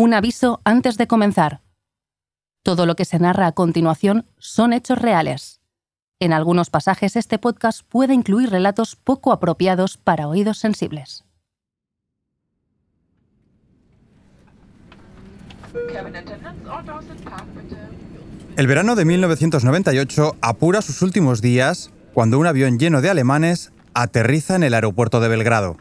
Un aviso antes de comenzar. Todo lo que se narra a continuación son hechos reales. En algunos pasajes este podcast puede incluir relatos poco apropiados para oídos sensibles. El verano de 1998 apura sus últimos días cuando un avión lleno de alemanes aterriza en el aeropuerto de Belgrado.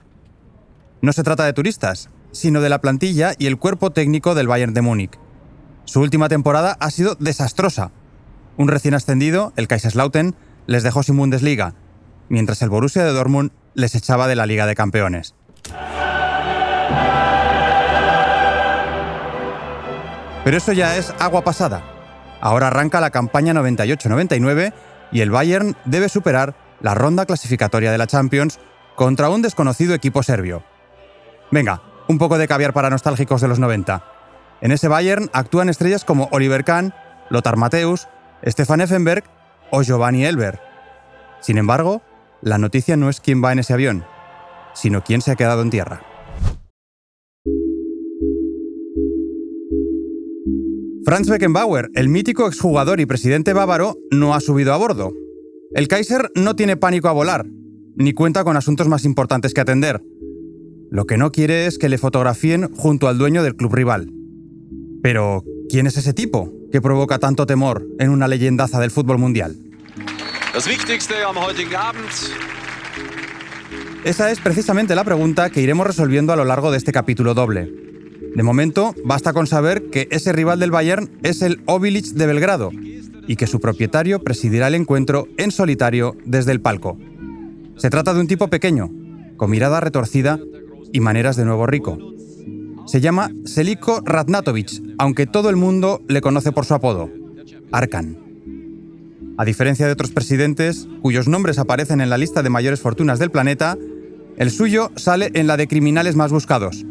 No se trata de turistas, sino de la plantilla y el cuerpo técnico del Bayern de Múnich. Su última temporada ha sido desastrosa. Un recién ascendido, el Kaiserslautern, les dejó sin Bundesliga, mientras el Borussia de Dortmund les echaba de la Liga de Campeones. Pero eso ya es agua pasada. Ahora arranca la campaña 98-99 y el Bayern debe superar la ronda clasificatoria de la Champions contra un desconocido equipo serbio. Venga, un poco de caviar para nostálgicos de los 90. En ese Bayern actúan estrellas como Oliver Kahn, Lothar Matthäus, Stefan Effenberg o Giovanni Elber. Sin embargo, la noticia no es quién va en ese avión, sino quién se ha quedado en tierra. Franz Beckenbauer, el mítico exjugador y presidente bávaro, no ha subido a bordo. El Kaiser no tiene pánico a volar, ni cuenta con asuntos más importantes que atender. Lo que no quiere es que le fotografíen junto al dueño del club rival. Pero, ¿quién es ese tipo que provoca tanto temor en una leyendaza del fútbol mundial? Esa es precisamente la pregunta que iremos resolviendo a lo largo de este capítulo doble. De momento, basta con saber que ese rival del Bayern es el Obilic de Belgrado y que su propietario presidirá el encuentro en solitario desde el palco. Se trata de un tipo pequeño, con mirada retorcida y maneras de nuevo rico. Se llama Seliko Radnatovic, aunque todo el mundo le conoce por su apodo, Arkan. A diferencia de otros presidentes, cuyos nombres aparecen en la lista de mayores fortunas del planeta, el suyo sale en la de criminales más buscados.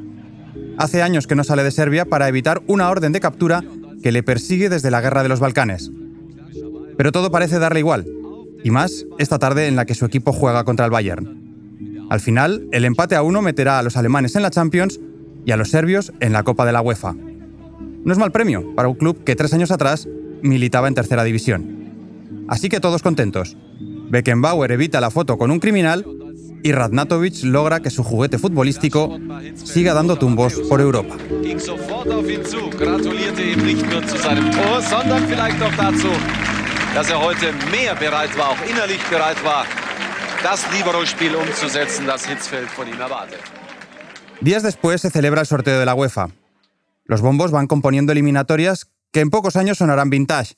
Hace años que no sale de Serbia para evitar una orden de captura que le persigue desde la Guerra de los Balcanes. Pero todo parece darle igual, y más esta tarde en la que su equipo juega contra el Bayern. Al final, el empate a uno meterá a los alemanes en la Champions y a los serbios en la Copa de la UEFA. No es mal premio para un club que tres años atrás militaba en tercera división. Así que todos contentos. Beckenbauer evita la foto con un criminal y Radnatovic logra que su juguete futbolístico siga dando tumbos por Europa. Días después se celebra el sorteo de la UEFA. Los bombos van componiendo eliminatorias que en pocos años sonarán vintage.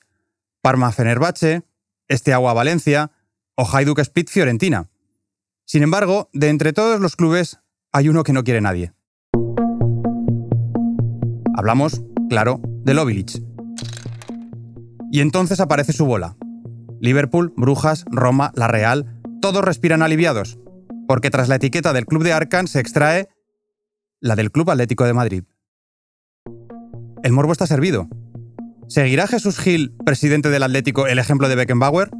Parma Fenerbahce, Este Agua Valencia o Hajduk Split Fiorentina. Sin embargo, de entre todos los clubes hay uno que no quiere nadie. Hablamos, claro, de Lobilic. Y entonces aparece su bola. Liverpool, Brujas, Roma, La Real, todos respiran aliviados, porque tras la etiqueta del club de Arcan se extrae la del Club Atlético de Madrid. El morbo está servido. ¿Seguirá Jesús Gil, presidente del Atlético, el ejemplo de Beckenbauer?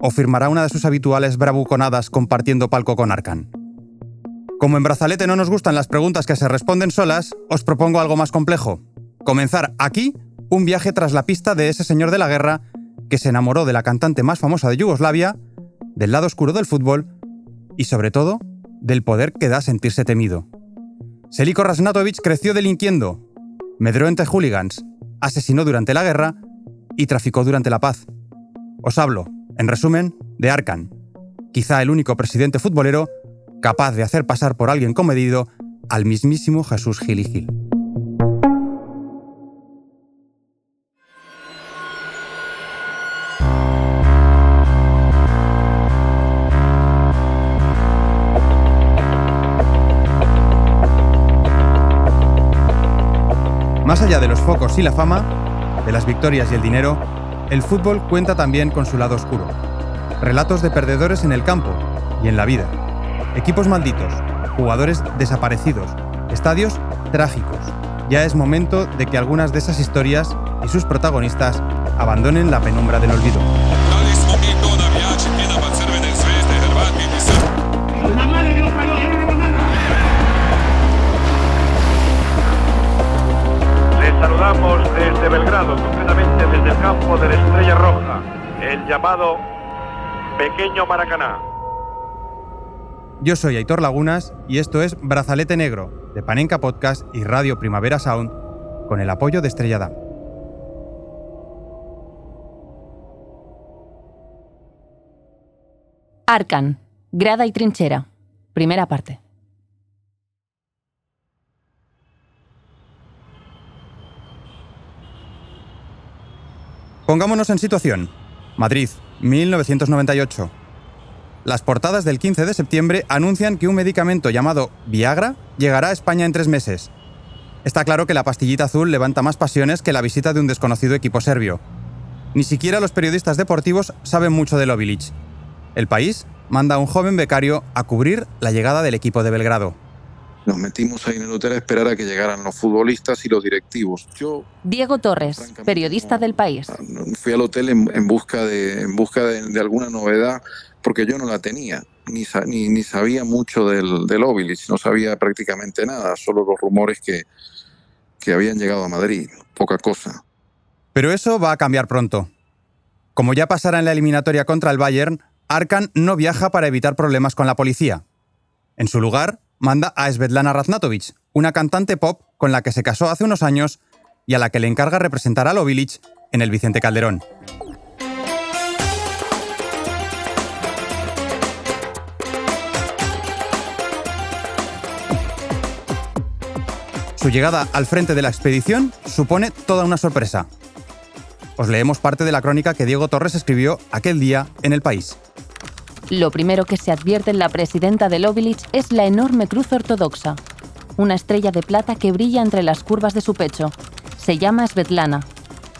¿O firmará una de sus habituales bravuconadas compartiendo palco con Arcan? Como en Brazalete no nos gustan las preguntas que se responden solas, os propongo algo más complejo. Comenzar aquí un viaje tras la pista de ese señor de la guerra que se enamoró de la cantante más famosa de Yugoslavia del lado oscuro del fútbol y sobre todo del poder que da sentirse temido. Seliko Rasnatovic creció delinquiendo, medró entre hooligans, asesinó durante la guerra y traficó durante la paz. Os hablo, en resumen, de Arkan, quizá el único presidente futbolero capaz de hacer pasar por alguien comedido al mismísimo Jesús Gil y Gil. Allá de los focos y la fama, de las victorias y el dinero, el fútbol cuenta también con su lado oscuro. Relatos de perdedores en el campo y en la vida. Equipos malditos, jugadores desaparecidos, estadios trágicos. Ya es momento de que algunas de esas historias y sus protagonistas abandonen la penumbra del olvido. Saludamos desde Belgrado, concretamente desde el campo de la Estrella Roja, el llamado Pequeño Maracaná. Yo soy Aitor Lagunas y esto es Brazalete Negro, de Panenka Podcast y Radio Primavera Sound, con el apoyo de Estrella Damm. Arcan, grada y trinchera. Primera parte. Pongámonos en situación. Madrid, 1998. Las portadas del 15 de septiembre anuncian que un medicamento llamado Viagra llegará a España en tres meses. Está claro que la pastillita azul levanta más pasiones que la visita de un desconocido equipo serbio. Ni siquiera los periodistas deportivos saben mucho del Ovilich. El país manda a un joven becario a cubrir la llegada del equipo de Belgrado. Nos metimos ahí en el hotel a esperar a que llegaran los futbolistas y los directivos. Yo, Diego Torres, periodista del país. Fui al hotel en, busca, de, en busca de, alguna novedad porque yo no la tenía. Ni, ni, ni sabía mucho del, del no sabía prácticamente nada, solo los rumores que, que habían llegado a Madrid, poca cosa. Pero eso va a cambiar pronto. Como ya pasará en la eliminatoria contra el Bayern, Arkan no viaja para evitar problemas con la policía. En su lugar, manda a Svetlana Raznatovic, una cantante pop con la que se casó hace unos años y a la que le encarga representar a Lovilich en el Vicente Calderón. Su llegada al frente de la expedición supone toda una sorpresa. Os leemos parte de la crónica que Diego Torres escribió aquel día en El País. Lo primero que se advierte en la presidenta de Lovilich es la enorme cruz ortodoxa, una estrella de plata que brilla entre las curvas de su pecho. Se llama Svetlana.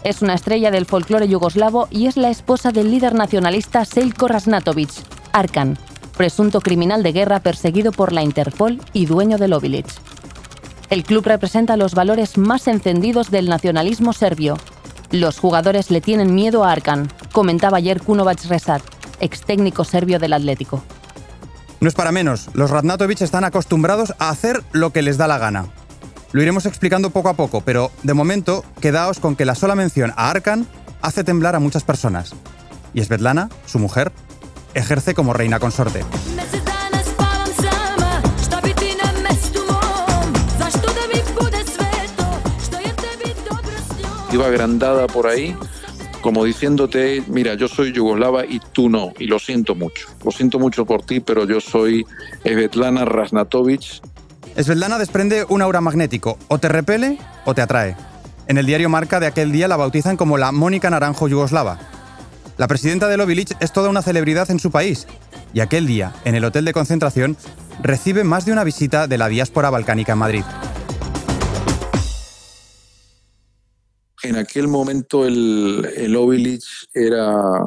Es una estrella del folclore yugoslavo y es la esposa del líder nacionalista Seljko Raznatovic, Arkan, presunto criminal de guerra perseguido por la Interpol y dueño de Lovilich. El club representa los valores más encendidos del nacionalismo serbio. Los jugadores le tienen miedo a Arkan, comentaba ayer Kunovac Resat, ex técnico serbio del Atlético. No es para menos, los Radnatovic están acostumbrados a hacer lo que les da la gana. Lo iremos explicando poco a poco, pero de momento quedaos con que la sola mención a Arkan hace temblar a muchas personas. Y Svetlana, su mujer, ejerce como reina consorte. Iba agrandada por ahí como diciéndote, mira, yo soy yugoslava y tú no, y lo siento mucho. Lo siento mucho por ti, pero yo soy Svetlana Rasnatovic. Svetlana desprende un aura magnético, o te repele o te atrae. En el diario Marca de aquel día la bautizan como la Mónica Naranjo yugoslava. La presidenta de Lovilich es toda una celebridad en su país, y aquel día, en el hotel de concentración, recibe más de una visita de la diáspora balcánica en Madrid. Aquel momento el, el era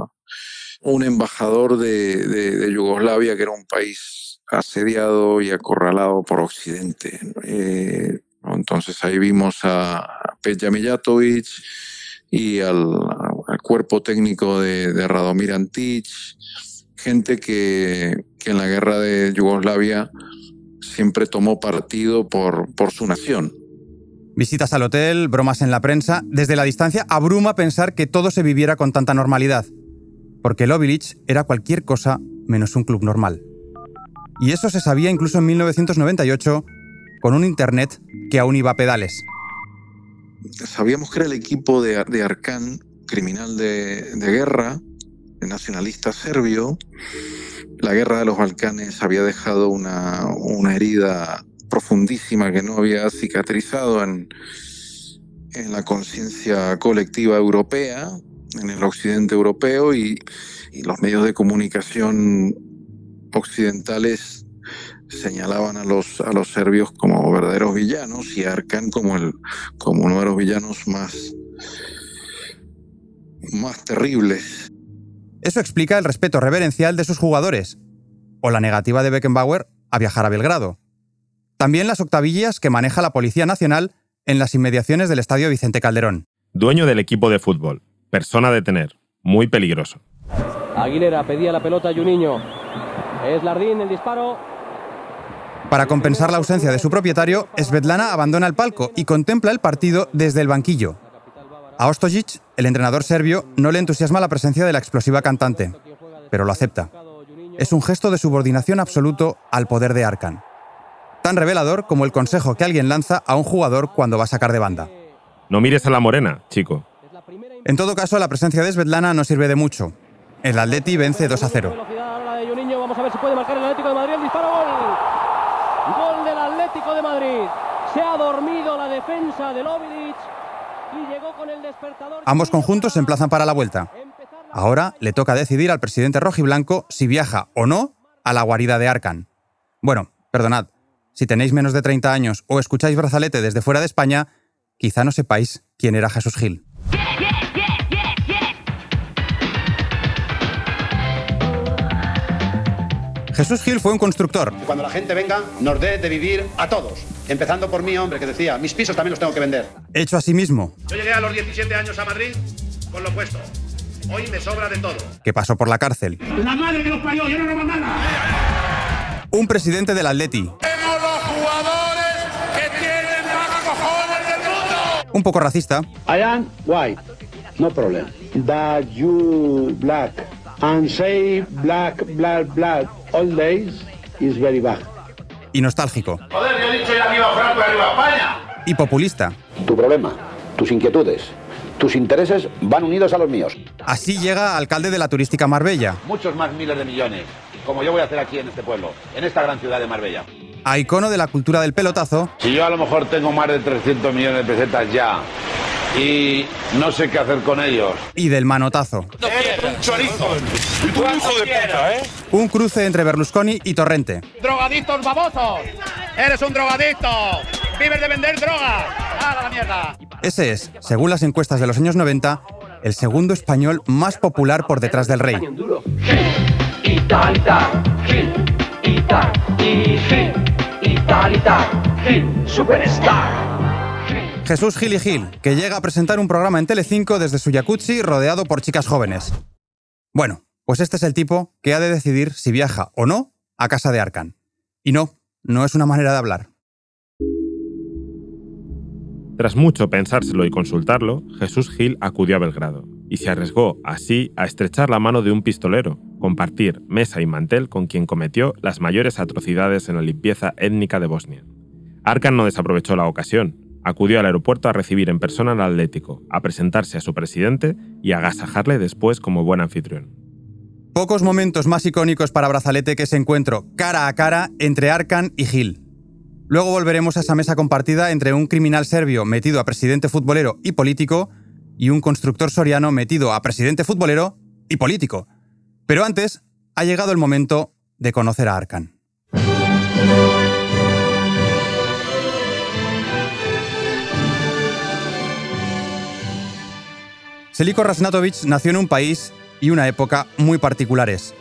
un embajador de, Yugoslavia, que era un país asediado y acorralado por Occidente. Eh, entonces ahí vimos a Peja Mijatovic y al, cuerpo técnico de, Radomir Antic, gente que, en la guerra de Yugoslavia siempre tomó partido por su nación. Visitas al hotel, bromas en la prensa. Desde la distancia abruma pensar que todo se viviera con tanta normalidad. Porque el era cualquier cosa menos un club normal. Y eso se sabía incluso en 1998 con un Internet que aún iba a pedales. Sabíamos que era el equipo de, de Arcán, criminal de, guerra, nacionalista serbio. La guerra de los Balcanes había dejado una herida profundísima que no había cicatrizado en, en la conciencia colectiva europea, en el occidente europeo y, los medios de comunicación occidentales señalaban a los, a los serbios como verdaderos villanos y a Arkan como, el, como uno de los villanos más, más terribles. Eso explica el respeto reverencial de sus jugadores, o la negativa de Beckenbauer a viajar a Belgrado. También las octavillas que maneja la Policía Nacional en las inmediaciones del Estadio Vicente Calderón. Dueño del equipo de fútbol. Persona a detener. Muy peligroso. Aguilera pedía la pelota a Juninho. Es Lardín el disparo. Para compensar la ausencia de su propietario, Svetlana abandona el palco y contempla el partido desde el banquillo. A Ostojic, el entrenador serbio, no le entusiasma la presencia de la explosiva cantante, pero lo acepta. Es un gesto de subordinación absoluto al poder de Arkan. Tan revelador como el consejo que alguien lanza a un jugador cuando va a sacar de banda. No mires a la morena, chico. En todo caso, la presencia de Svetlana no sirve de mucho. El Atleti vence 2 a 0. Vamos a ver si puede marcar el Atlético de Madrid. El disparo gol. Gol del Atlético de Madrid. Se ha dormido la defensa del Obilic y llegó con el despertador. Ambos conjuntos se emplazan para la vuelta. Ahora le toca decidir al presidente rojiblanco si viaja o no a la guarida de Arcan. Bueno, perdonad, si tenéis menos de 30 años o escucháis brazalete desde fuera de España, quizá no sepáis quién era Jesús Gil. Jesús Gil fue un constructor. Cuando la gente venga, nos dé de vivir a todos. Empezando por mí, hombre, que decía, mis pisos también los tengo que vender. Hecho a sí mismo. Yo llegué a los 17 años a Madrid con lo puesto. Hoy me sobra de todo. Que pasó por la cárcel. La madre que los parió, yo no robo nada. Un presidente del Atleti. ¡Tenemos Un poco racista. I am white, no problem. That you black and say black, black, black all days is very bad. Y nostálgico. Joder, yo he dicho ya viva Franco y arriba España. Y populista. Tu problema, tus inquietudes, tus intereses van unidos a los míos. Así llega alcalde de la turística Marbella. Muchos más miles de millones, como yo voy a hacer aquí en este pueblo, en esta gran ciudad de Marbella. A icono de la cultura del pelotazo. Si yo a lo mejor tengo más de 300 millones de pesetas ya y no sé qué hacer con ellos. Y del manotazo. Un chorizo. Un hijo de puta, ¿eh? Un cruce entre Berlusconi y Torrente. ¡Drogadictos babosos! ¡Eres un drogadicto! ¡Vives de vender droga! ¡Haga la mierda! Ese es, según las encuestas de los años 90, el segundo español más popular por detrás del rey. Italita, Gil, Ita, y Gil, Italita, Gil, Superstar. Jesús Gil y Gil, que llega a presentar un programa en Telecinco desde su jacuzzi rodeado por chicas jóvenes. Bueno, pues este es el tipo que ha de decidir si viaja o no a casa de Arcan. Y no, no es una manera de hablar. Tras mucho pensárselo y consultarlo, Jesús Gil acudió a Belgrado y se arriesgó así a estrechar la mano de un pistolero, compartir mesa y mantel con quien cometió las mayores atrocidades en la limpieza étnica de Bosnia. Arkan no desaprovechó la ocasión, acudió al aeropuerto a recibir en persona al Atlético, a presentarse a su presidente y a agasajarle después como buen anfitrión. Pocos momentos más icónicos para Brazalete que ese encuentro cara a cara entre Arkan y Gil. Luego volveremos a esa mesa compartida entre un criminal serbio metido a presidente futbolero y político y un constructor soriano metido a presidente futbolero y político. Pero antes, ha llegado el momento de conocer a Arkan. Seliko Rasnatovic nació en un país y una época muy particulares.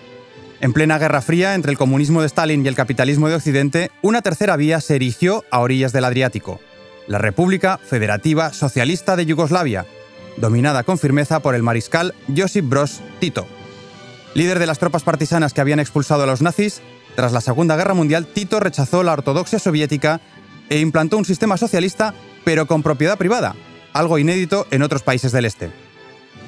En plena Guerra Fría entre el comunismo de Stalin y el capitalismo de Occidente, una tercera vía se erigió a orillas del Adriático, la República Federativa Socialista de Yugoslavia, dominada con firmeza por el mariscal Josip Broz Tito. Líder de las tropas partisanas que habían expulsado a los nazis, tras la Segunda Guerra Mundial, Tito rechazó la ortodoxia soviética e implantó un sistema socialista, pero con propiedad privada, algo inédito en otros países del este.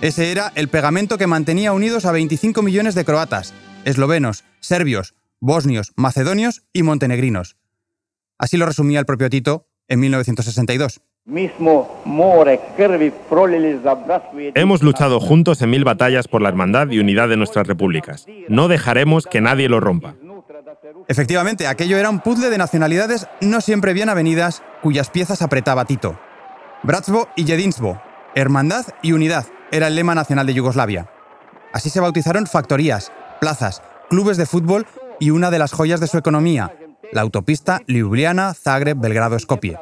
Ese era el pegamento que mantenía unidos a 25 millones de croatas, eslovenos, serbios, bosnios, macedonios y montenegrinos. Así lo resumía el propio Tito en 1962. Hemos luchado juntos en mil batallas por la hermandad y unidad de nuestras repúblicas. No dejaremos que nadie lo rompa. Efectivamente, aquello era un puzzle de nacionalidades no siempre bien avenidas cuyas piezas apretaba Tito. Bratstvo y Jedinsvo, hermandad y unidad, era el lema nacional de Yugoslavia. Así se bautizaron factorías, plazas, clubes de fútbol y una de las joyas de su economía, la autopista Ljubljana, Zagreb, Belgrado, Skopje.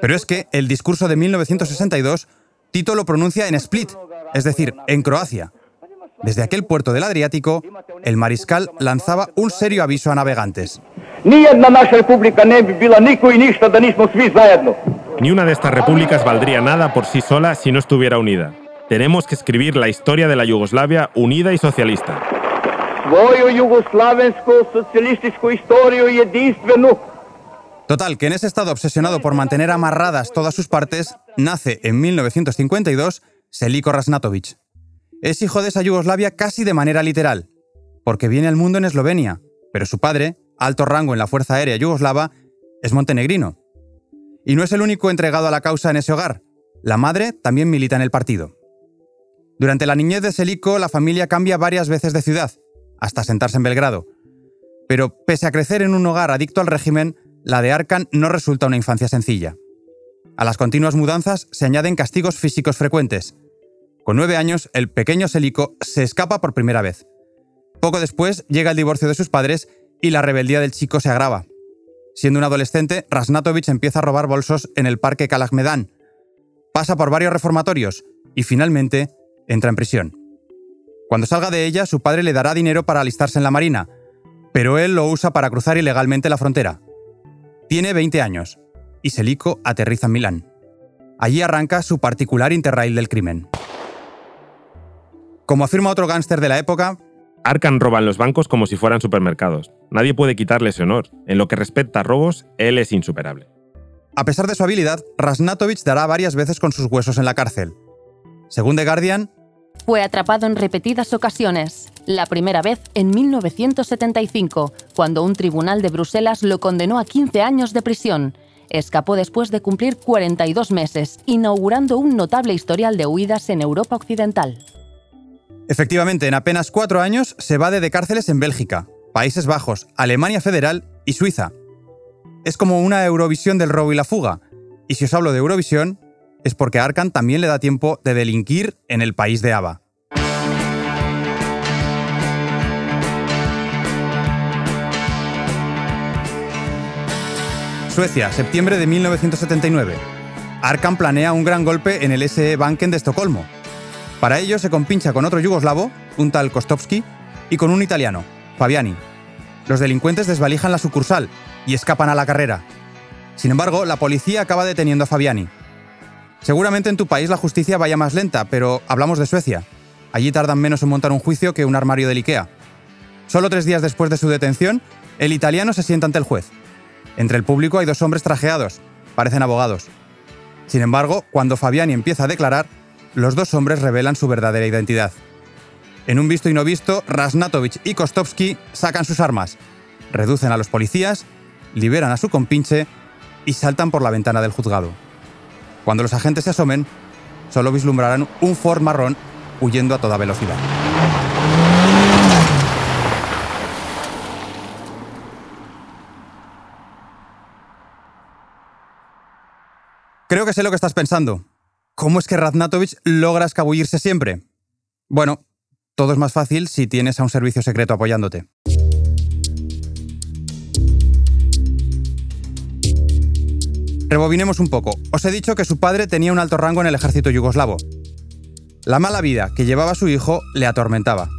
Pero es que el discurso de 1962, Tito lo pronuncia en Split, es decir, en Croacia. Desde aquel puerto del Adriático, el mariscal lanzaba un serio aviso a navegantes. Ni una de estas repúblicas valdría nada por sí sola si no estuviera unida. Tenemos que escribir la historia de la Yugoslavia unida y socialista. Total, que en ese estado obsesionado por mantener amarradas todas sus partes, nace en 1952 Seliko Rasnatovic. Es hijo de esa Yugoslavia casi de manera literal, porque viene al mundo en Eslovenia, pero su padre, alto rango en la Fuerza Aérea Yugoslava, es montenegrino. Y no es el único entregado a la causa en ese hogar. La madre también milita en el partido. Durante la niñez de Seliko, la familia cambia varias veces de ciudad, hasta sentarse en Belgrado. Pero pese a crecer en un hogar adicto al régimen, la de Arkan no resulta una infancia sencilla. A las continuas mudanzas se añaden castigos físicos frecuentes. Con nueve años, el pequeño Seliko se escapa por primera vez. Poco después llega el divorcio de sus padres y la rebeldía del chico se agrava. Siendo un adolescente, Rasnatovic empieza a robar bolsos en el parque Kalagmedan. Pasa por varios reformatorios y finalmente entra en prisión. Cuando salga de ella, su padre le dará dinero para alistarse en la Marina, pero él lo usa para cruzar ilegalmente la frontera. Tiene 20 años y Seliko aterriza en Milán. Allí arranca su particular interrail del crimen. Como afirma otro gángster de la época, Arkan roba en los bancos como si fueran supermercados. Nadie puede quitarle ese honor. En lo que respecta a robos, él es insuperable. A pesar de su habilidad, Rasnatovic dará varias veces con sus huesos en la cárcel. Según The Guardian, fue atrapado en repetidas ocasiones. La primera vez en 1975, cuando un tribunal de Bruselas lo condenó a 15 años de prisión. Escapó después de cumplir 42 meses, inaugurando un notable historial de huidas en Europa Occidental. Efectivamente, en apenas cuatro años se va de cárceles en Bélgica, Países Bajos, Alemania Federal y Suiza. Es como una Eurovisión del robo y la fuga. Y si os hablo de Eurovisión, es porque Arkan también le da tiempo de delinquir en el país de Ava. Suecia, septiembre de 1979. Arkan planea un gran golpe en el SE Banken de Estocolmo, para ello se compincha con otro yugoslavo, un tal Kostovski, y con un italiano, Fabiani. Los delincuentes desvalijan la sucursal y escapan a la carrera. Sin embargo, la policía acaba deteniendo a Fabiani. Seguramente en tu país la justicia vaya más lenta, pero hablamos de Suecia. Allí tardan menos en montar un juicio que un armario del IKEA. Solo tres días después de su detención, el italiano se sienta ante el juez. Entre el público hay dos hombres trajeados, parecen abogados. Sin embargo, cuando Fabiani empieza a declarar, los dos hombres revelan su verdadera identidad. En un visto y no visto, Rasnatovic y Kostovsky sacan sus armas, reducen a los policías, liberan a su compinche y saltan por la ventana del juzgado. Cuando los agentes se asomen, solo vislumbrarán un Ford marrón huyendo a toda velocidad. Creo que sé lo que estás pensando. ¿Cómo es que Raznatovic logra escabullirse siempre? Bueno, todo es más fácil si tienes a un servicio secreto apoyándote. Rebobinemos un poco. Os he dicho que su padre tenía un alto rango en el ejército yugoslavo. La mala vida que llevaba su hijo le atormentaba.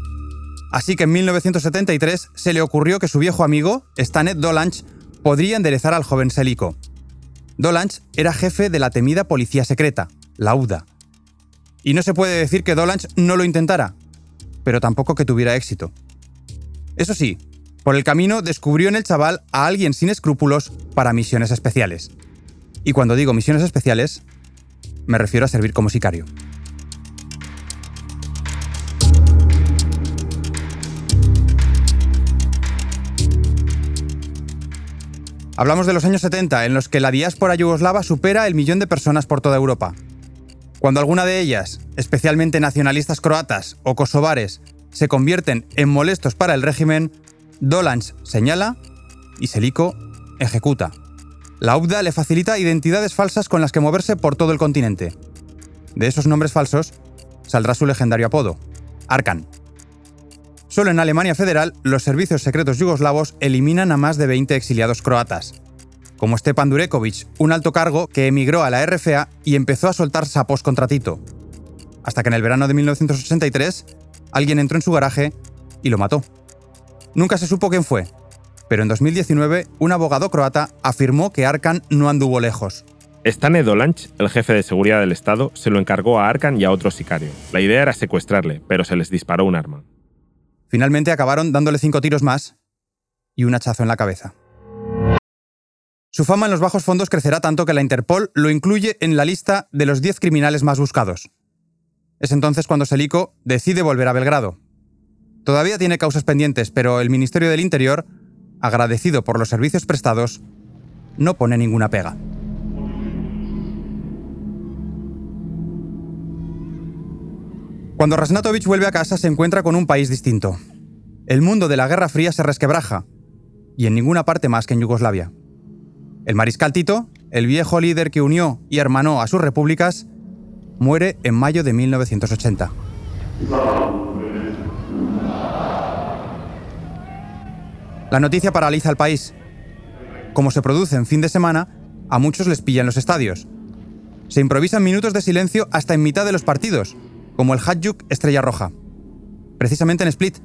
Así que en 1973 se le ocurrió que su viejo amigo, Stanet Dolanch, podría enderezar al joven Seliko. Dolanch era jefe de la temida policía secreta, la UDA. Y no se puede decir que Dolanch no lo intentara, pero tampoco que tuviera éxito. Eso sí, por el camino descubrió en el chaval a alguien sin escrúpulos para misiones especiales. Y cuando digo misiones especiales, me refiero a servir como sicario. Hablamos de los años 70, en los que la diáspora yugoslava supera el millón de personas por toda Europa. Cuando alguna de ellas, especialmente nacionalistas croatas o kosovares, se convierten en molestos para el régimen, Dolanch señala y Seliko ejecuta. La UBDA le facilita identidades falsas con las que moverse por todo el continente. De esos nombres falsos saldrá su legendario apodo, Arkan. Solo en Alemania Federal, los servicios secretos yugoslavos eliminan a más de 20 exiliados croatas, como Stepan Durekovic, un alto cargo que emigró a la RFA y empezó a soltar sapos contra Tito. Hasta que en el verano de 1983, alguien entró en su garaje y lo mató. Nunca se supo quién fue, pero en 2019 un abogado croata afirmó que Arkan no anduvo lejos. Stane Dolanch, el jefe de seguridad del Estado, se lo encargó a Arkan y a otro sicario. La idea era secuestrarle, pero se les disparó un arma. Finalmente acabaron dándole cinco tiros más y un hachazo en la cabeza. Su fama en los bajos fondos crecerá tanto que la Interpol lo incluye en la lista de los 10 criminales más buscados. Es entonces cuando Selico decide volver a Belgrado. Todavía tiene causas pendientes, pero el Ministerio del Interior, agradecido por los servicios prestados, no pone ninguna pega. Cuando Rasnatovic vuelve a casa se encuentra con un país distinto. El mundo de la Guerra Fría se resquebraja, y en ninguna parte más que en Yugoslavia. El mariscal Tito, el viejo líder que unió y hermanó a sus repúblicas, muere en mayo de 1980. La noticia paraliza al país. Como se produce en fin de semana, a muchos les pillan los estadios. Se improvisan minutos de silencio hasta en mitad de los partidos, como el Hadjuk Estrella Roja. Precisamente en Split,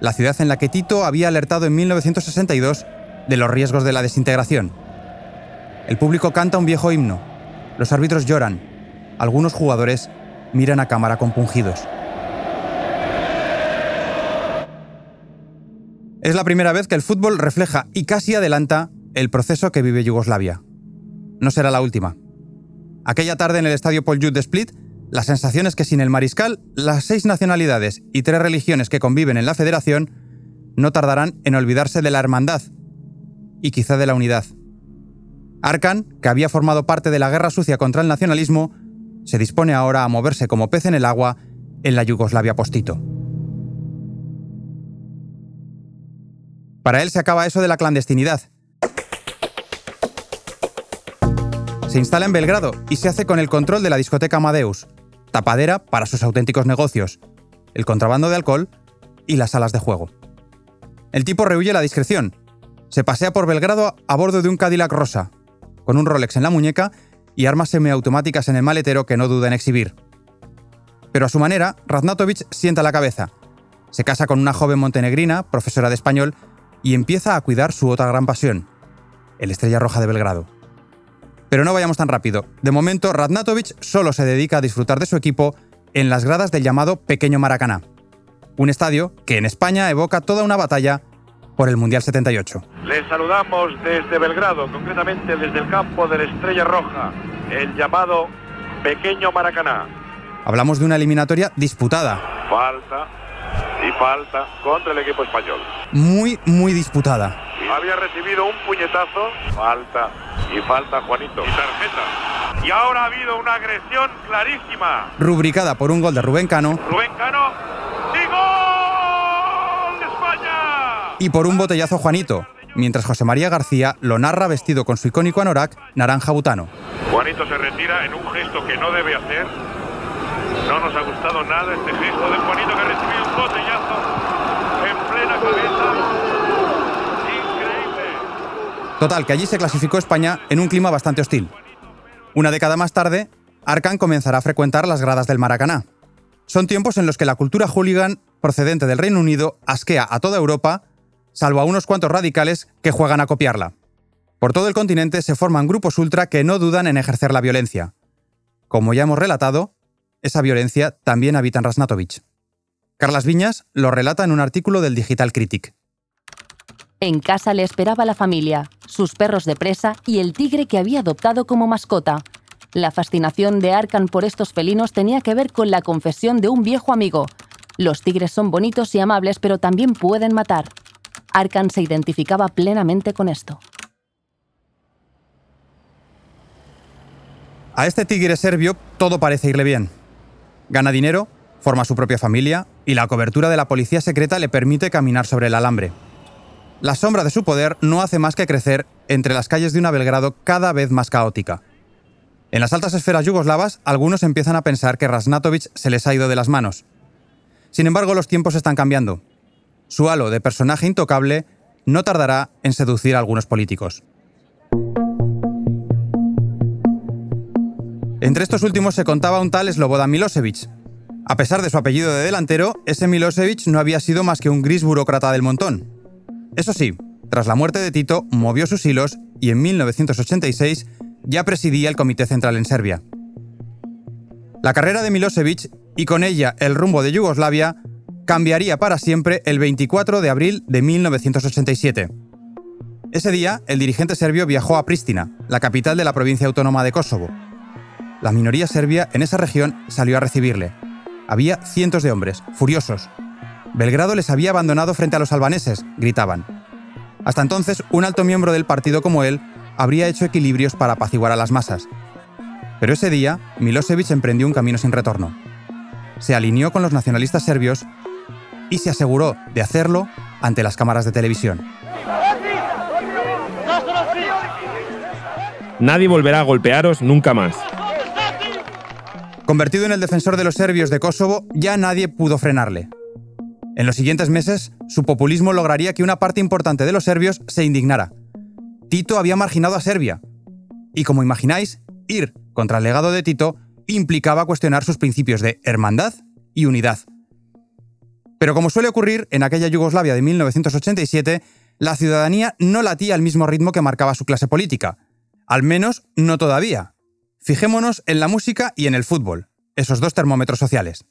la ciudad en la que Tito había alertado en 1962 de los riesgos de la desintegración. El público canta un viejo himno, los árbitros lloran, algunos jugadores miran a cámara compungidos. Es la primera vez que el fútbol refleja y casi adelanta el proceso que vive Yugoslavia. No será la última. Aquella tarde en el estadio Paul de Split, la sensación es que sin el mariscal, las seis nacionalidades y tres religiones que conviven en la federación no tardarán en olvidarse de la hermandad y quizá de la unidad. Arkan, que había formado parte de la guerra sucia contra el nacionalismo, se dispone ahora a moverse como pez en el agua en la Yugoslavia postito. Para él se acaba eso de la clandestinidad. Se instala en Belgrado y se hace con el control de la discoteca Amadeus, tapadera para sus auténticos negocios, el contrabando de alcohol y las salas de juego. El tipo rehuye la discreción. Se pasea por Belgrado a bordo de un Cadillac rosa, con un Rolex en la muñeca y armas semiautomáticas en el maletero que no duda en exhibir. Pero a su manera, Raznatovic sienta la cabeza. Se casa con una joven montenegrina, profesora de español, y empieza a cuidar su otra gran pasión, el Estrella Roja de Belgrado. Pero no vayamos tan rápido. De momento, Radnatovic solo se dedica a disfrutar de su equipo en las gradas del llamado Pequeño Maracaná, un estadio que en España evoca toda una batalla por el Mundial 78. Les saludamos desde Belgrado, concretamente desde el campo de la Estrella Roja, el llamado Pequeño Maracaná. Hablamos de una eliminatoria disputada. Falta y falta contra el equipo español. Muy, muy disputada. Había recibido un puñetazo, falta y falta Juanito. Y tarjeta. Y ahora ha habido una agresión clarísima. Rubricada por un gol de Rubén Cano. Rubén Cano. ¡Y gol de España! Y por un botellazo Juanito, mientras José María García lo narra vestido con su icónico anorak naranja butano. Juanito se retira en un gesto que no debe hacer. No nos ha gustado nada este gesto de Juanito que ha recibido un botellazo en plena cabeza. Total, que allí se clasificó España en un clima bastante hostil. Una década más tarde, Arkan comenzará a frecuentar las gradas del Maracaná. Son tiempos en los que la cultura hooligan procedente del Reino Unido asquea a toda Europa, salvo a unos cuantos radicales que juegan a copiarla. Por todo el continente se forman grupos ultra que no dudan en ejercer la violencia. Como ya hemos relatado, esa violencia también habita en Rasnatovic. Carlas Viñas lo relata en un artículo del Digital Critic. En casa le esperaba la familia, sus perros de presa y el tigre que había adoptado como mascota. La fascinación de Arkan por estos felinos tenía que ver con la confesión de un viejo amigo. Los tigres son bonitos y amables, pero también pueden matar. Arkan se identificaba plenamente con esto. A este tigre serbio todo parece irle bien. Gana dinero, forma su propia familia y la cobertura de la policía secreta le permite caminar sobre el alambre la sombra de su poder no hace más que crecer entre las calles de una Belgrado cada vez más caótica. En las altas esferas yugoslavas, algunos empiezan a pensar que Rasnatovic se les ha ido de las manos. Sin embargo, los tiempos están cambiando. Su halo de personaje intocable no tardará en seducir a algunos políticos. Entre estos últimos se contaba un tal Slobodan Milosevic. A pesar de su apellido de delantero, ese Milosevic no había sido más que un gris burócrata del montón. Eso sí, tras la muerte de Tito, movió sus hilos y en 1986 ya presidía el Comité Central en Serbia. La carrera de Milosevic y con ella el rumbo de Yugoslavia cambiaría para siempre el 24 de abril de 1987. Ese día, el dirigente serbio viajó a Pristina, la capital de la provincia autónoma de Kosovo. La minoría serbia en esa región salió a recibirle. Había cientos de hombres, furiosos. Belgrado les había abandonado frente a los albaneses, gritaban. Hasta entonces, un alto miembro del partido como él habría hecho equilibrios para apaciguar a las masas. Pero ese día, Milosevic emprendió un camino sin retorno. Se alineó con los nacionalistas serbios y se aseguró de hacerlo ante las cámaras de televisión. Nadie volverá a golpearos nunca más. Convertido en el defensor de los serbios de Kosovo, ya nadie pudo frenarle. En los siguientes meses, su populismo lograría que una parte importante de los serbios se indignara. Tito había marginado a Serbia. Y como imagináis, ir contra el legado de Tito implicaba cuestionar sus principios de hermandad y unidad. Pero como suele ocurrir en aquella Yugoslavia de 1987, la ciudadanía no latía al mismo ritmo que marcaba su clase política. Al menos no todavía. Fijémonos en la música y en el fútbol, esos dos termómetros sociales.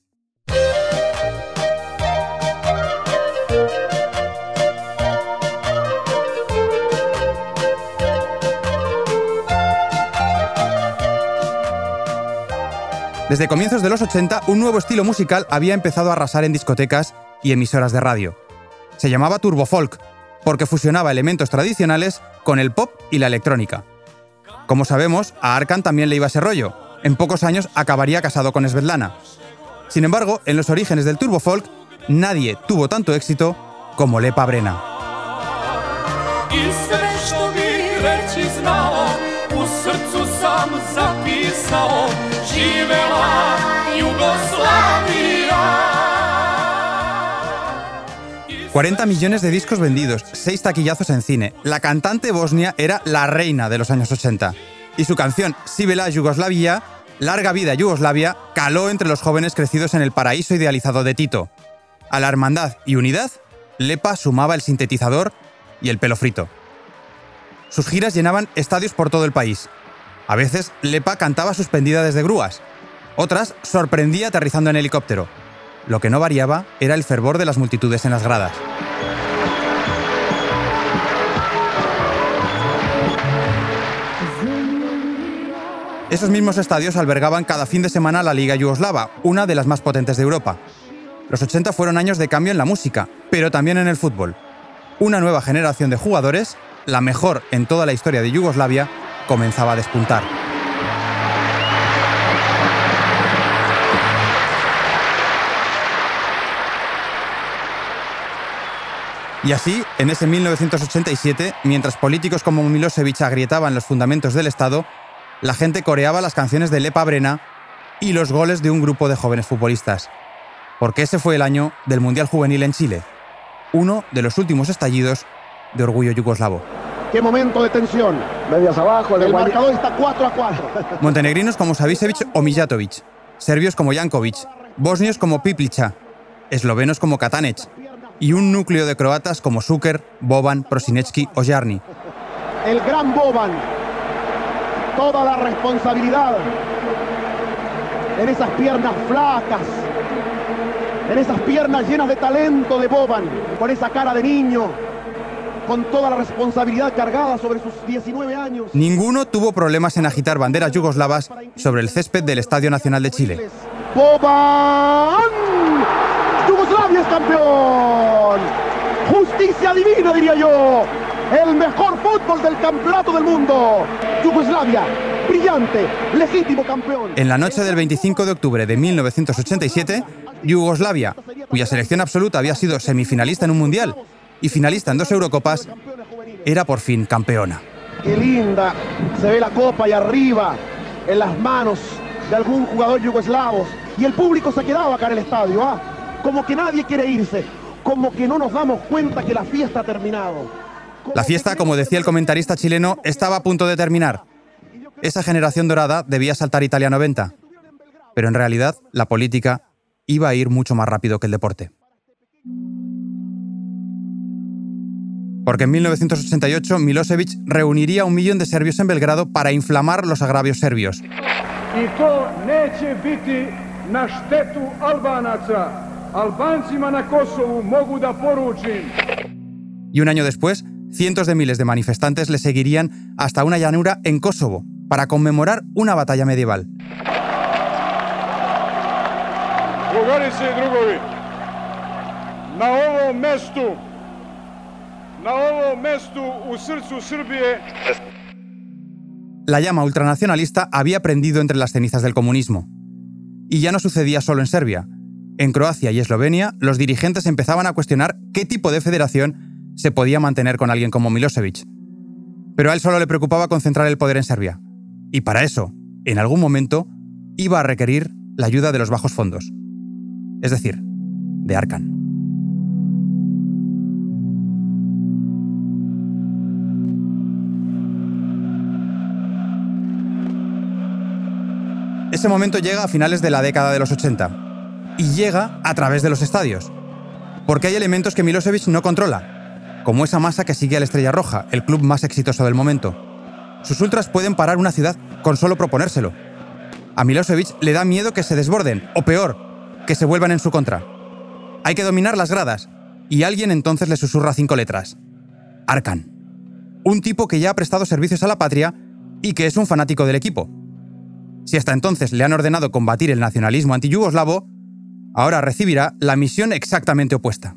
Desde comienzos de los 80, un nuevo estilo musical había empezado a arrasar en discotecas y emisoras de radio. Se llamaba Turbo Folk, porque fusionaba elementos tradicionales con el pop y la electrónica. Como sabemos, a Arkan también le iba ese rollo. En pocos años acabaría casado con Svetlana. Sin embargo, en los orígenes del Turbo Folk, nadie tuvo tanto éxito como Lepa Brena. 40 millones de discos vendidos, 6 taquillazos en cine. La cantante bosnia era la reina de los años 80. Y su canción Sibela Yugoslavia, Larga vida Yugoslavia, caló entre los jóvenes crecidos en el paraíso idealizado de Tito. A la hermandad y unidad, Lepa sumaba el sintetizador y el pelo frito. Sus giras llenaban estadios por todo el país. A veces, Lepa cantaba suspendida desde grúas. Otras, sorprendía aterrizando en helicóptero. Lo que no variaba era el fervor de las multitudes en las gradas. Esos mismos estadios albergaban cada fin de semana la Liga Yugoslava, una de las más potentes de Europa. Los 80 fueron años de cambio en la música, pero también en el fútbol. Una nueva generación de jugadores la mejor en toda la historia de Yugoslavia, comenzaba a despuntar. Y así, en ese 1987, mientras políticos como Milosevic agrietaban los fundamentos del Estado, la gente coreaba las canciones de Lepa Brena y los goles de un grupo de jóvenes futbolistas. Porque ese fue el año del Mundial Juvenil en Chile, uno de los últimos estallidos de orgullo yugoslavo. Qué momento de tensión. Medias abajo, el, marcador está 4 a 4. Montenegrinos como Savicevic o Mijatovic, serbios como Jankovic, bosnios como Piplica, eslovenos como Katanec y un núcleo de croatas como Suker, Boban, Prosinecki o Jarni. El gran Boban, toda la responsabilidad en esas piernas flacas, en esas piernas llenas de talento de Boban, con esa cara de niño, con toda la responsabilidad cargada sobre sus 19 años. Ninguno tuvo problemas en agitar banderas yugoslavas sobre el césped del Estadio Nacional de Chile. ¡Boban! ¡Yugoslavia es campeón! ¡Justicia divina, diría yo! El mejor fútbol del campeonato del mundo. Yugoslavia, brillante, legítimo campeón. En la noche del 25 de octubre de 1987, Yugoslavia, cuya selección absoluta había sido semifinalista en un mundial y finalista en dos Eurocopas, era por fin campeona. Qué linda, se ve la copa y arriba, en las manos de algún jugador yugoslavo. Y el público se quedaba acá en el estadio, ¿ah? Como que nadie quiere irse, como que no nos damos cuenta que la fiesta ha terminado. La fiesta, como decía el comentarista chileno, estaba a punto de terminar. Esa generación dorada debía saltar Italia 90. Pero en realidad, la política iba a ir mucho más rápido que el deporte. porque en 1988 Milosevic reuniría a un millón de serbios en Belgrado para inflamar los agravios serbios. Albancima na Kosovu mogu da poručim Y un año después, cientos de miles de manifestantes le seguirían hasta una llanura en Kosovo para conmemorar una batalla medieval. La llama ultranacionalista había prendido entre las cenizas del comunismo. Y ya no sucedía solo en Serbia. En Croacia y Eslovenia, los dirigentes empezaban a cuestionar qué tipo de federación se podía mantener con alguien como Milosevic. Pero a él solo le preocupaba concentrar el poder en Serbia. Y para eso, en algún momento, iba a requerir la ayuda de los bajos fondos. Es decir, de Arkan. Ese momento llega a finales de la década de los 80 y llega a través de los estadios, porque hay elementos que Milosevic no controla, como esa masa que sigue a la Estrella Roja, el club más exitoso del momento. Sus ultras pueden parar una ciudad con solo proponérselo. A Milosevic le da miedo que se desborden, o peor, que se vuelvan en su contra. Hay que dominar las gradas, y alguien entonces le susurra cinco letras. Arkan. Un tipo que ya ha prestado servicios a la patria y que es un fanático del equipo. Si hasta entonces le han ordenado combatir el nacionalismo antiyugoslavo, ahora recibirá la misión exactamente opuesta.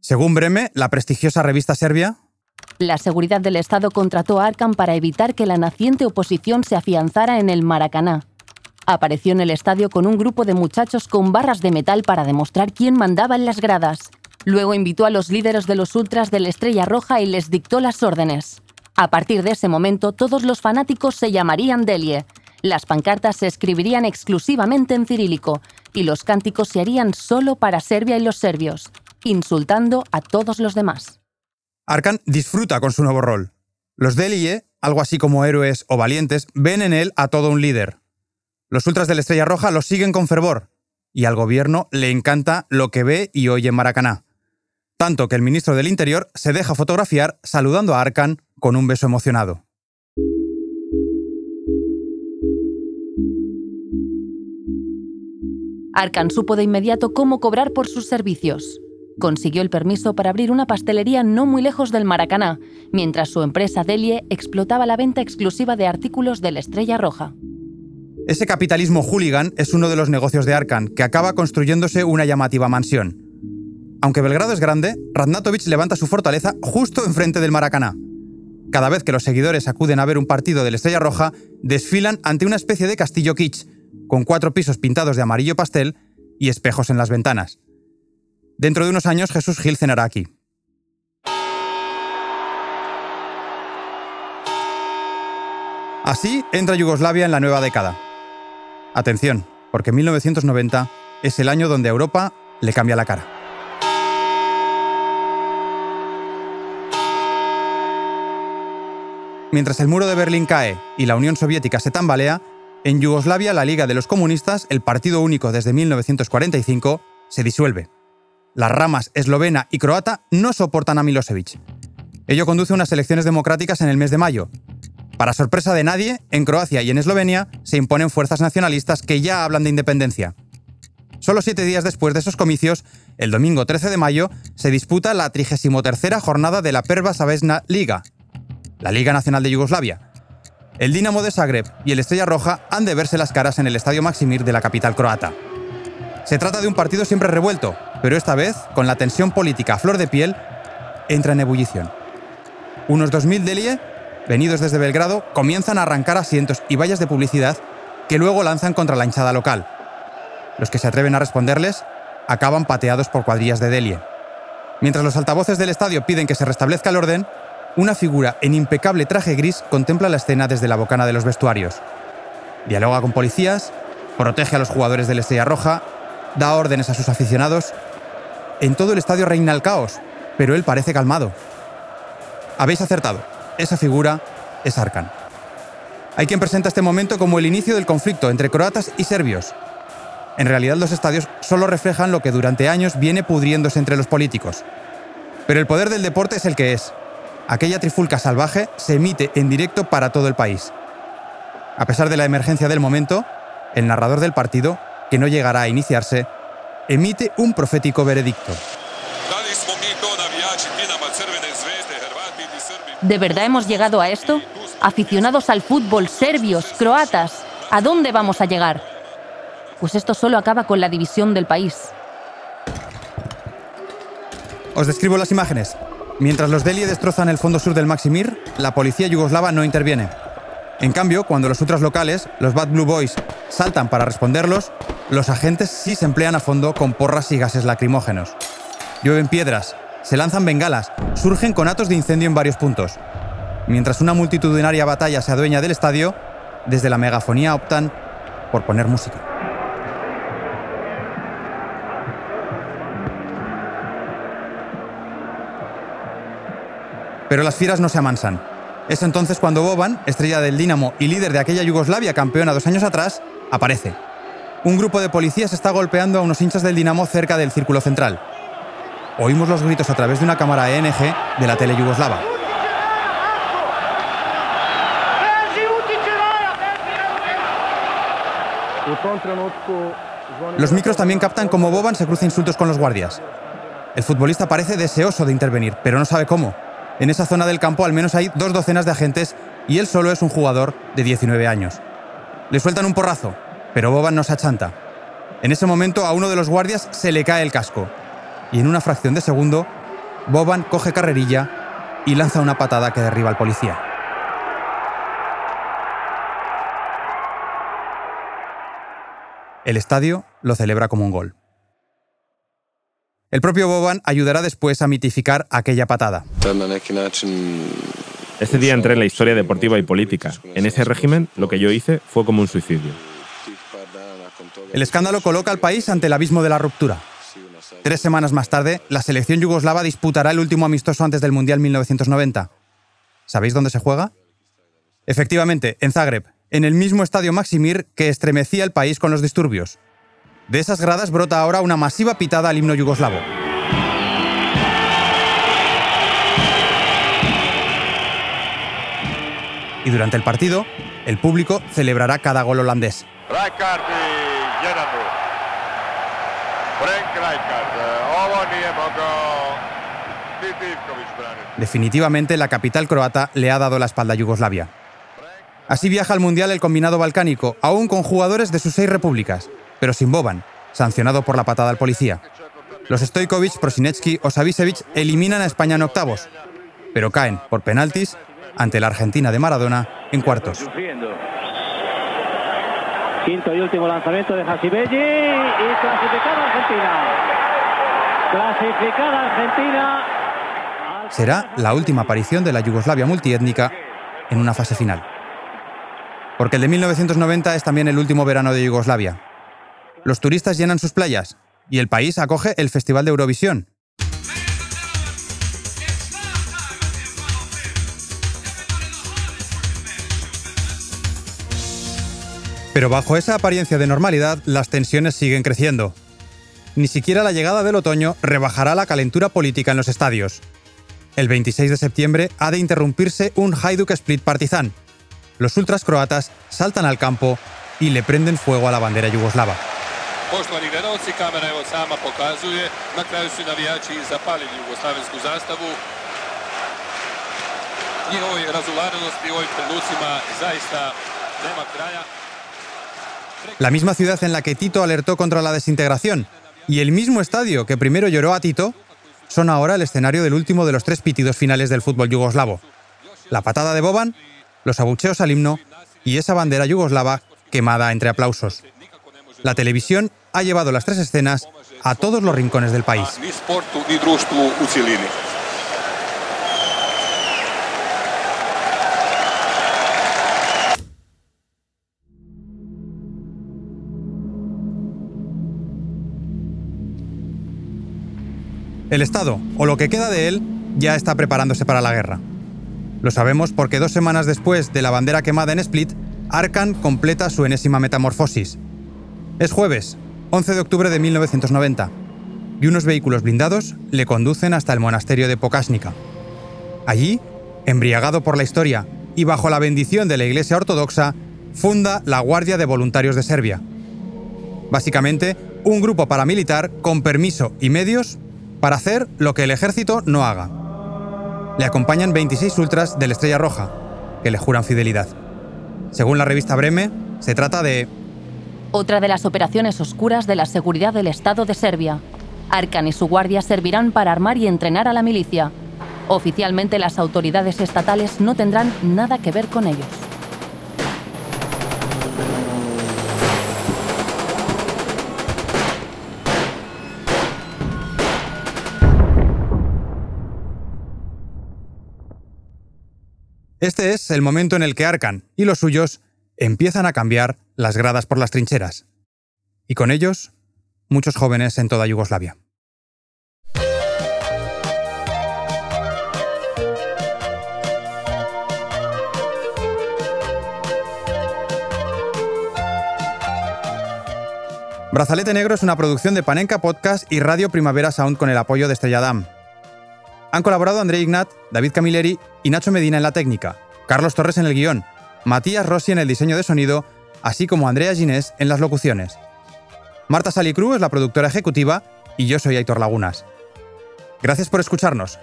Según Breme, la prestigiosa revista serbia, La seguridad del Estado contrató a Arkan para evitar que la naciente oposición se afianzara en el Maracaná. Apareció en el estadio con un grupo de muchachos con barras de metal para demostrar quién mandaba en las gradas. Luego invitó a los líderes de los ultras de la Estrella Roja y les dictó las órdenes. A partir de ese momento, todos los fanáticos se llamarían Delie. Las pancartas se escribirían exclusivamente en cirílico y los cánticos se harían solo para Serbia y los serbios, insultando a todos los demás. Arkan disfruta con su nuevo rol. Los Delie, algo así como héroes o valientes, ven en él a todo un líder. Los ultras de la Estrella Roja lo siguen con fervor, y al gobierno le encanta lo que ve y oye en Maracaná. Tanto que el ministro del Interior se deja fotografiar saludando a Arkan con un beso emocionado. Arkan supo de inmediato cómo cobrar por sus servicios. Consiguió el permiso para abrir una pastelería no muy lejos del Maracaná, mientras su empresa Delie explotaba la venta exclusiva de artículos de la Estrella Roja. Ese capitalismo hooligan es uno de los negocios de Arkan, que acaba construyéndose una llamativa mansión. Aunque Belgrado es grande, Radnatovic levanta su fortaleza justo enfrente del Maracaná. Cada vez que los seguidores acuden a ver un partido de la Estrella Roja, desfilan ante una especie de castillo kitsch, con cuatro pisos pintados de amarillo pastel y espejos en las ventanas. Dentro de unos años Jesús Gil cenará aquí. Así entra Yugoslavia en la nueva década. Atención, porque 1990 es el año donde a Europa le cambia la cara. Mientras el muro de Berlín cae y la Unión Soviética se tambalea, en Yugoslavia la Liga de los Comunistas, el partido único desde 1945, se disuelve. Las ramas eslovena y croata no soportan a Milosevic. Ello conduce a unas elecciones democráticas en el mes de mayo. Para sorpresa de nadie, en Croacia y en Eslovenia se imponen fuerzas nacionalistas que ya hablan de independencia. Solo siete días después de esos comicios, el domingo 13 de mayo, se disputa la 33 jornada de la Perva Savesna Liga, la Liga Nacional de Yugoslavia. El Dinamo de Zagreb y el Estrella Roja han de verse las caras en el Estadio Maximir de la capital croata. Se trata de un partido siempre revuelto, pero esta vez, con la tensión política a flor de piel, entra en ebullición. Unos 2.000 Delie, venidos desde Belgrado, comienzan a arrancar asientos y vallas de publicidad que luego lanzan contra la hinchada local. Los que se atreven a responderles acaban pateados por cuadrillas de Delie. Mientras los altavoces del estadio piden que se restablezca el orden, una figura en impecable traje gris contempla la escena desde la bocana de los vestuarios. Dialoga con policías, protege a los jugadores de la Estrella Roja, da órdenes a sus aficionados. En todo el estadio reina el caos, pero él parece calmado. Habéis acertado, esa figura es Arkan. Hay quien presenta este momento como el inicio del conflicto entre croatas y serbios. En realidad los estadios solo reflejan lo que durante años viene pudriéndose entre los políticos. Pero el poder del deporte es el que es. Aquella trifulca salvaje se emite en directo para todo el país. A pesar de la emergencia del momento, el narrador del partido, que no llegará a iniciarse, emite un profético veredicto. ¿De verdad hemos llegado a esto? Aficionados al fútbol, serbios, croatas, ¿a dónde vamos a llegar? Pues esto solo acaba con la división del país. Os describo las imágenes. Mientras los Delhi destrozan el fondo sur del Maximir, la policía yugoslava no interviene. En cambio, cuando los ultras locales, los Bad Blue Boys, saltan para responderlos, los agentes sí se emplean a fondo con porras y gases lacrimógenos. Llueven piedras, se lanzan bengalas, surgen conatos de incendio en varios puntos. Mientras una multitudinaria batalla se adueña del estadio, desde la megafonía optan por poner música. Pero las fieras no se amansan. Es entonces cuando Boban, estrella del Dinamo y líder de aquella Yugoslavia campeona dos años atrás, aparece. Un grupo de policías está golpeando a unos hinchas del Dinamo cerca del círculo central. Oímos los gritos a través de una cámara ENG de la tele yugoslava. Los micros también captan cómo Boban se cruza insultos con los guardias. El futbolista parece deseoso de intervenir, pero no sabe cómo. En esa zona del campo al menos hay dos docenas de agentes y él solo es un jugador de 19 años. Le sueltan un porrazo, pero Boban no se achanta. En ese momento a uno de los guardias se le cae el casco y en una fracción de segundo, Boban coge carrerilla y lanza una patada que derriba al policía. El estadio lo celebra como un gol. El propio Boban ayudará después a mitificar aquella patada. Ese día entré en la historia deportiva y política. En ese régimen, lo que yo hice fue como un suicidio. El escándalo coloca al país ante el abismo de la ruptura. Tres semanas más tarde, la selección yugoslava disputará el último amistoso antes del Mundial 1990. ¿Sabéis dónde se juega? Efectivamente, en Zagreb, en el mismo estadio Maximir que estremecía el país con los disturbios. De esas gradas brota ahora una masiva pitada al himno yugoslavo. Y durante el partido, el público celebrará cada gol holandés. Definitivamente la capital croata le ha dado la espalda a Yugoslavia. Así viaja al Mundial el combinado balcánico, aún con jugadores de sus seis repúblicas, pero sin Boban, sancionado por la patada al policía. Los Stojkovic, Prosinecki o Savicevic eliminan a España en octavos, pero caen por penaltis ante la Argentina de Maradona en cuartos. Quinto y último lanzamiento de Hasibelli y clasificada Argentina. Clasificada Argentina. Será la última aparición de la Yugoslavia multiétnica en una fase final. Porque el de 1990 es también el último verano de Yugoslavia. Los turistas llenan sus playas y el país acoge el Festival de Eurovisión. Pero bajo esa apariencia de normalidad, las tensiones siguen creciendo. Ni siquiera la llegada del otoño rebajará la calentura política en los estadios. El 26 de septiembre ha de interrumpirse un Hajduk Split partizan. Los ultras croatas saltan al campo y le prenden fuego a la bandera yugoslava. La misma ciudad en la que Tito alertó contra la desintegración y el mismo estadio que primero lloró a Tito son ahora el escenario del último de los tres pitidos finales del fútbol yugoslavo. La patada de Boban, los abucheos al himno y esa bandera yugoslava quemada entre aplausos. La televisión ha llevado las tres escenas a todos los rincones del país. El Estado, o lo que queda de él, ya está preparándose para la guerra. Lo sabemos porque dos semanas después de la bandera quemada en Split, Arkan completa su enésima metamorfosis. Es jueves, 11 de octubre de 1990, y unos vehículos blindados le conducen hasta el monasterio de Pokasnica. Allí, embriagado por la historia y bajo la bendición de la Iglesia Ortodoxa, funda la Guardia de Voluntarios de Serbia. Básicamente, un grupo paramilitar con permiso y medios para hacer lo que el ejército no haga. Le acompañan 26 ultras de la Estrella Roja, que le juran fidelidad. Según la revista Breme, se trata de... Otra de las operaciones oscuras de la seguridad del Estado de Serbia. Arkan y su guardia servirán para armar y entrenar a la milicia. Oficialmente las autoridades estatales no tendrán nada que ver con ellos. Este es el momento en el que Arkan y los suyos empiezan a cambiar las gradas por las trincheras. Y con ellos, muchos jóvenes en toda Yugoslavia. Brazalete Negro es una producción de Panenka Podcast y Radio Primavera Sound con el apoyo de Estrella Damm. Han colaborado André Ignat, David Camilleri y Nacho Medina en la técnica, Carlos Torres en el guion, Matías Rossi en el diseño de sonido, así como Andrea Ginés en las locuciones. Marta Salicru es la productora ejecutiva y yo soy Aitor Lagunas. Gracias por escucharnos.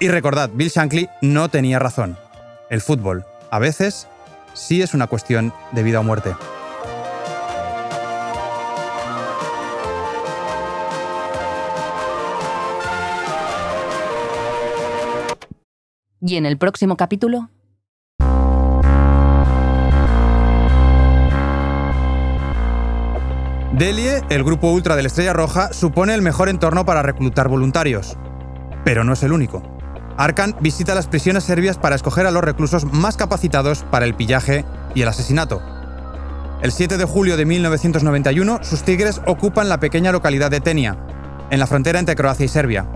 Y recordad, Bill Shankly no tenía razón. El fútbol, a veces, sí es una cuestión de vida o muerte. Y en el próximo capítulo... Delie, el grupo ultra de la Estrella Roja, supone el mejor entorno para reclutar voluntarios. Pero no es el único. Arkan visita las prisiones serbias para escoger a los reclusos más capacitados para el pillaje y el asesinato. El 7 de julio de 1991, sus tigres ocupan la pequeña localidad de Tenia, en la frontera entre Croacia y Serbia.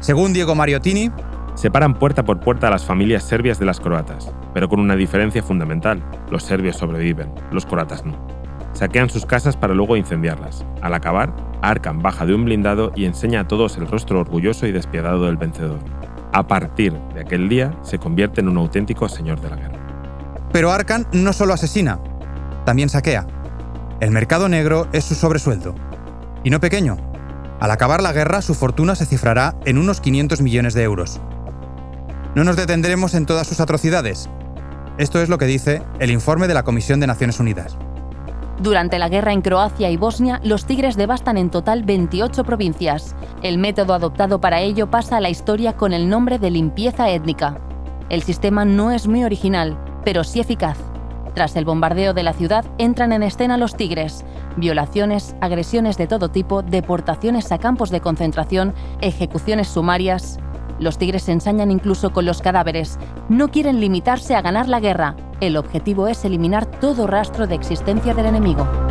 Según Diego Mariottini, Separan puerta por puerta a las familias serbias de las croatas, pero con una diferencia fundamental. Los serbios sobreviven, los croatas no. Saquean sus casas para luego incendiarlas. Al acabar, Arkan baja de un blindado y enseña a todos el rostro orgulloso y despiadado del vencedor. A partir de aquel día, se convierte en un auténtico señor de la guerra. Pero Arkan no solo asesina, también saquea. El mercado negro es su sobresueldo. Y no pequeño. Al acabar la guerra, su fortuna se cifrará en unos 500 millones de euros. No nos detendremos en todas sus atrocidades. Esto es lo que dice el informe de la Comisión de Naciones Unidas. Durante la guerra en Croacia y Bosnia, los tigres devastan en total 28 provincias. El método adoptado para ello pasa a la historia con el nombre de limpieza étnica. El sistema no es muy original, pero sí eficaz. Tras el bombardeo de la ciudad, entran en escena los tigres. Violaciones, agresiones de todo tipo, deportaciones a campos de concentración, ejecuciones sumarias. Los tigres se ensañan incluso con los cadáveres. No quieren limitarse a ganar la guerra. El objetivo es eliminar todo rastro de existencia del enemigo.